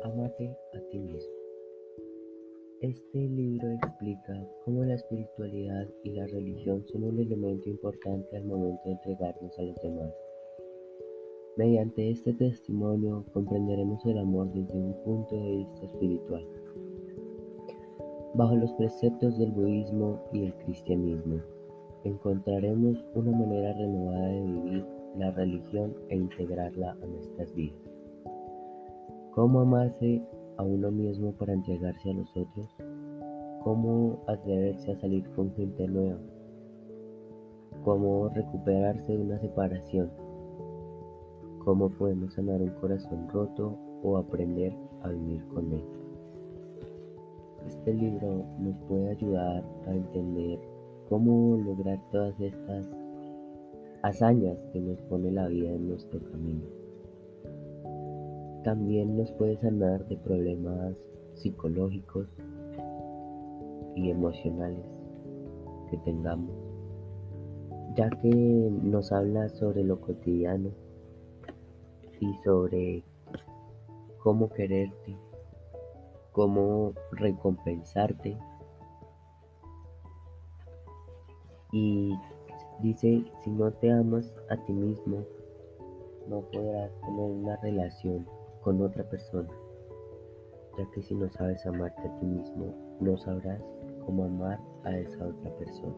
Amate a ti mismo. Este libro explica cómo la espiritualidad y la religión son un elemento importante al momento de entregarnos a los demás. Mediante este testimonio comprenderemos el amor desde un punto de vista espiritual, bajo los preceptos del budismo y el cristianismo. Encontraremos una manera renovada de vivir la religión e integrarla a nuestras vidas. ¿Cómo amarse a uno mismo para entregarse a los otros? ¿Cómo atreverse a salir con gente nueva? ¿Cómo recuperarse de una separación? ¿Cómo podemos sanar un corazón roto o aprender a vivir con él? Este libro nos puede ayudar a entender cómo lograr todas estas hazañas que nos pone la vida en nuestro camino. También nos puede sanar de problemas psicológicos y emocionales que tengamos, ya que nos habla sobre lo cotidiano y sobre cómo quererte, cómo recompensarte. Y dice, si no te amas a ti mismo, no podrás tener una relación con otra persona, ya que si no sabes amarte a ti mismo, no sabrás cómo amar a esa otra persona.